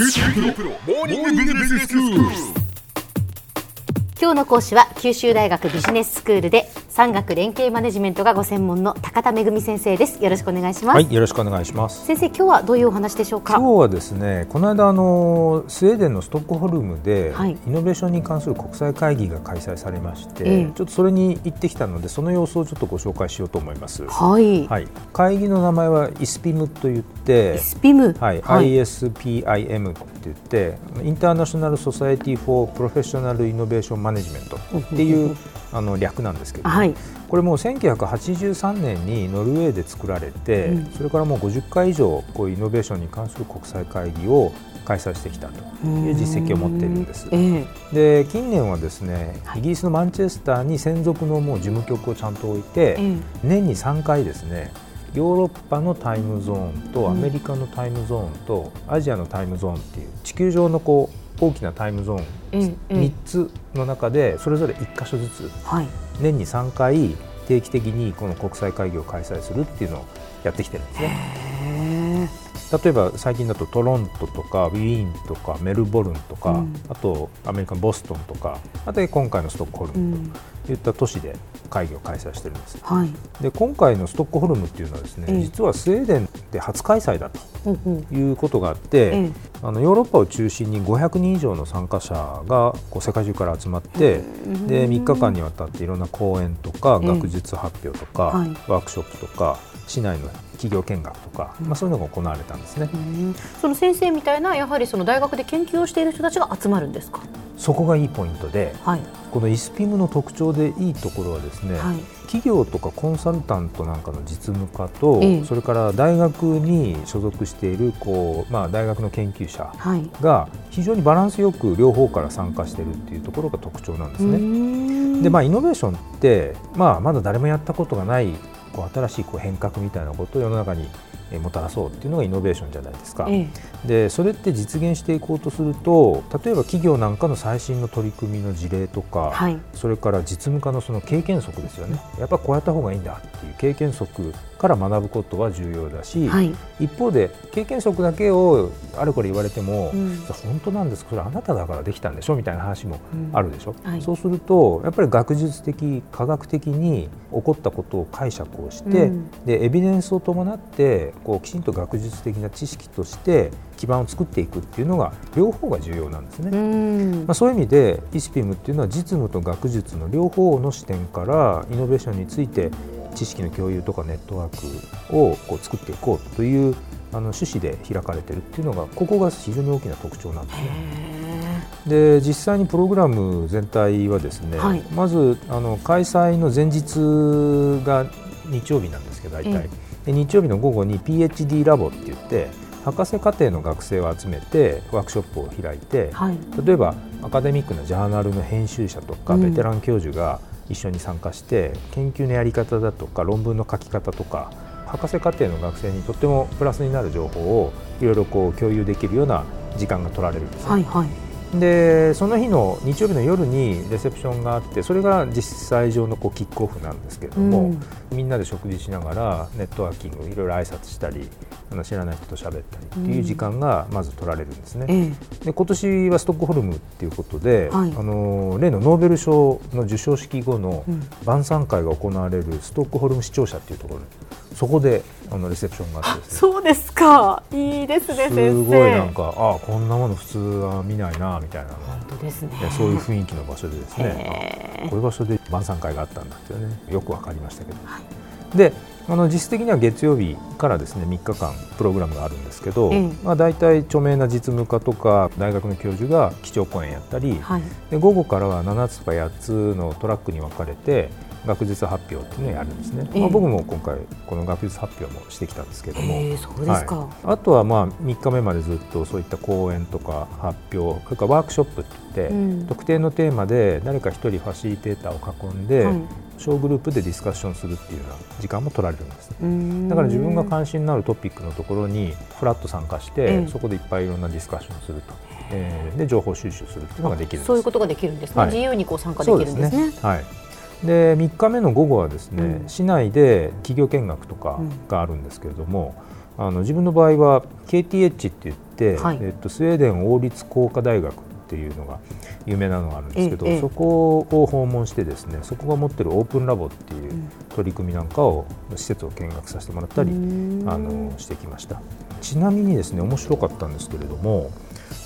今日の講師は九州大学ビジネススクールで産学連携マネジメントがご専門の高田恵先生です。よろしくお願いします、はい、よろしくお願いします。先生今日はどういうお話でしょうか？今日はですね、この間あのスウェーデンのストックホルムで、はい。イノベーションに関する国際会議が開催されまして、ええ。ちょっとそれに行ってきたので、その様子をちょっとご紹介しようと思います。はい、はい、会議の名前はイスピムと言って、スピム？はい、ISPIM って言って、International Society for Professional Innovation Management っていうあの略なんですけど、はい。これもう1983年にノルウェーで作られて、うん。それからもう50回以上こうイノベーションに関する国際会議を開催してきたという実績を持っているんです。えで近年はですねはい。イギリスのマンチェスターに専属のもう事務局をちゃんと置いて、え年に3回ですねヨーロッパのタイムゾーンとうんアメリカのタイムゾーンとアジアのタイムゾーンっていう地球上のこう大きなタイムゾーンえええ3つの中でそれぞれ1箇所ずつはい。年に3回定期的にこの国際会議を開催するっていうのをやってきてるんですね。へ例えば最近だとトロントとかウィーンとかメルボルンとか、うん。あとアメリカのボストンとかあと今回のストックホルムん。といった都市で会議を開催してるんです。はい。で今回のストックホルムっていうのはですね、ええ。実はスウェーデンで初開催だということがあって、ええ。あのヨーロッパを中心に500人以上の参加者がこう世界中から集まって、で3日間にわたっていろんな講演とかええ。学術発表とか、はい。ワークショップとか市内の企業見学とか、まあ、そういうのが行われたんですね。うん。その先生みたいなやはりその大学で研究をしている人たちが集まるんですか？そこがいいポイントではい。このイスピムの特徴でいいところはですね、はい。企業とかコンサルタントなんかの実務家と、ええ。それから大学に所属しているこう、まあ、大学の研究者はい。が非常にバランスよく両方から参加しているっていうところが特徴なんですね。ねでまあ、イノベーションって、まあ、まだ誰もやったことがないこう新しいこう変革みたいなことを世の中にえーもたらそうっていうのがイノベーションじゃないですか。えでそれって実現していこうとすると例えば企業なんかの最新の取り組みの事例とか、えはい。それから実務家のその経験則ですよね。やっぱこうやった方がいいんだっていう経験則から学ぶことは重要だし、はい。一方で経験則だけをあれこれ言われても、うん。本当なんですかそれあなただからできたんでしょみたいな話もうん。あるでしょ、はい。そうするとやっぱり学術的科学的に起こったことを解釈をして、うん。でエビデンスを伴ってこうきちんと学術的な知識として基盤を作っていくっていうのが両方が重要なんですね。うん。まあ、そういう意味でイスピムっていうのは実務と学術の両方の視点からイノベーションについて知識の共有とかネットワークをこう作っていこうというあの趣旨で開かれているっていうのがここが非常に大きな特徴なんですね。で実際にプログラム全体はですね、はい。まずあの開催の前日が日曜日なんですけど大体、で日曜日の午後に PhD ラボって言って博士課程の学生を集めてワークショップを開いて、はい。例えばアカデミックなジャーナルの編集者とかうん。ベテラン教授が一緒に参加して、研究のやり方だとか論文の書き方とか博士課程の学生にとってもプラスになる情報をいろいろこう共有できるような時間が取られるんですね、はいはい。でその日の日曜日の夜にレセプションがあってそれが実際上のこうキックオフなんですけれども、うん。みんなで食事しながらネットワーキングいろいろ挨拶したりあの知らない人と喋ったりっていう時間がまず取られるんですね。ええ。で今年はストックホルムっていうことで、はい。あの例のノーベル賞の授賞式後のうん。晩餐会が行われるストックホルム視聴者っていうところそこであのレセプションがあってですね。そうですか。いいですねすごいなんかああこんなもの普通は見ないなみたいな。本当ですね。でそういう雰囲気の場所でですね。こういう場所で晩餐会があったんだっていうねよくわかりましたけど、はい。であの実質的には月曜日からですね3日間プログラムがあるんですけど、ええ。まあ、大体著名な実務家とか大学の教授が基調講演やったり、はい。で午後からは7つか8つのトラックに分かれて学術発表っていうのをやるんですね、ええ。まあ、僕も今回この学術発表もしてきたんですけども、へえそうですか、はい。あとはまあ3日目までずっとそういった講演とか発表それからワークショップって言って、うん。特定のテーマで誰か一人ファシリテーターを囲んで、はい小グループでディスカッションするっていうような時間も取られるんですね。うんだから自分が関心のあるトピックのところにフラッと参加して、ええそこでいっぱいいろんなディスカッションをすると、えーで情報収集するっていうのができるんです。そういうことができるんですね、はい自由にこう参加できるんですねはい。で3日目の午後はですね、うん市内で企業見学とかがあるんですけれども、あの自分の場合は KTH って言って、はいえっと、スウェーデン王立工科大学っていうのが有名なのがあるんですけど、ええそこを訪問してですねそこが持ってるオープンラボっていう取り組みなんかを施設を見学させてもらったり、あのしてきました。ちなみにですね面白かったんですけれども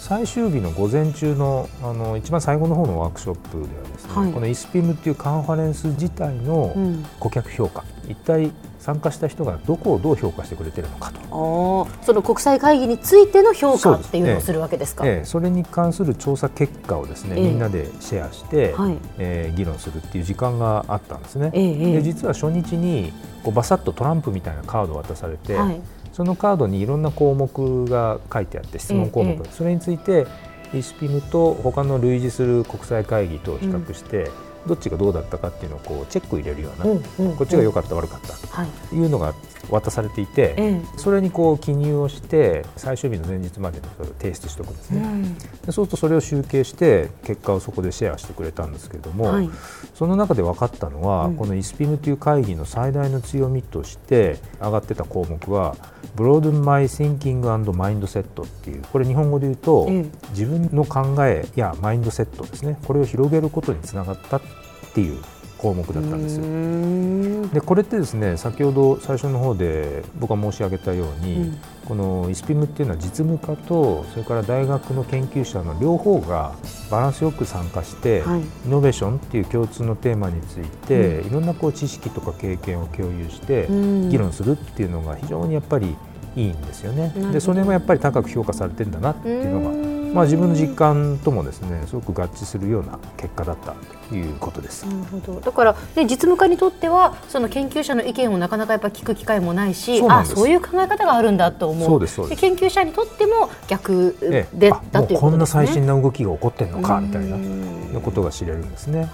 最終日の午前中のあの一番最後の方のワークショップではですね、はい。このイスピムっていうカンファレンス自体のうん。顧客評価、一体参加した人がどこをどう評価してくれてるのかと、その国際会議についての評価っていうのをするわけですか？ええそれに関する調査結果をですね、ええ。みんなでシェアして、はい。えー議論するっていう時間があったんですね。ええええ。で実は初日にこうバサッとトランプみたいなカードを渡されて、はいそのカードにいろんな項目が書いてあって質問項目、ええそれについてイスピムと他の類似する国際会議と比較して、どっちがどうだったかっていうのをこうチェック入れるような、うんうんこっちが良かった悪かったはい。というのが渡されていて、えそれにこう記入をして最終日の前日までにそれを提出しておくんですね、えうん。でそうするとそれを集計して結果をそこでシェアしてくれたんですけれども、はい。その中で分かったのは、うん。このイスピムという会議の最大の強みとして上がってた項目は Broaden My Thinking and Mindset っていうこれ日本語で言うと、ええ。自分の考えやマインドセットですね。これを広げることにつながったっていう項目だったんですよ。でこれってですね先ほど最初の方で僕が申し上げたように、うん。このイスピムっていうのは実務家とそれから大学の研究者の両方がバランスよく参加して、はい。イノベーションっていう共通のテーマについて、いろんなこう知識とか経験を共有してうん。議論するっていうのが非常にやっぱりいいんですよね。でそれもやっぱり高く評価されてるんだなっていうのがうんまあ、自分の実感ともですねすごく合致するような結果だったということです。なるほどだから、ね、実務家にとってはその研究者の意見をなかなかやっぱ聞く機会もないしそうあそういう考え方があるんだと思うそうですそうです研究者にとっても逆ええで、あだというこんな。最新な動きが起こってるのかみたいなうんことが知れるんですね。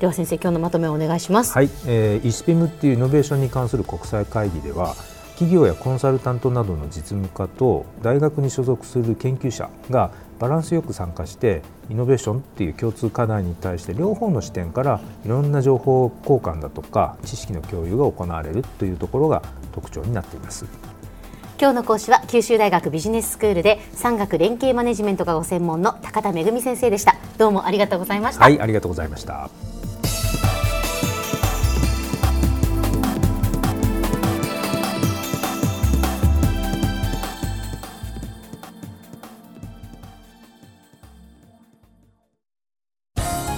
では先生今日のまとめをお願いします。はい、えー、イスピムっていうイノベーションに関する国際会議では企業やコンサルタントなどの実務家と大学に所属する研究者がバランスよく参加してイノベーションっていう共通課題に対して両方の視点からいろんな情報交換だとか知識の共有が行われるというところが特徴になっています。今日の講師は九州大学ビジネススクールで産学連携マネジメントがご専門の高田恵先生でした。どうもありがとうございました。はい、ありがとうございました。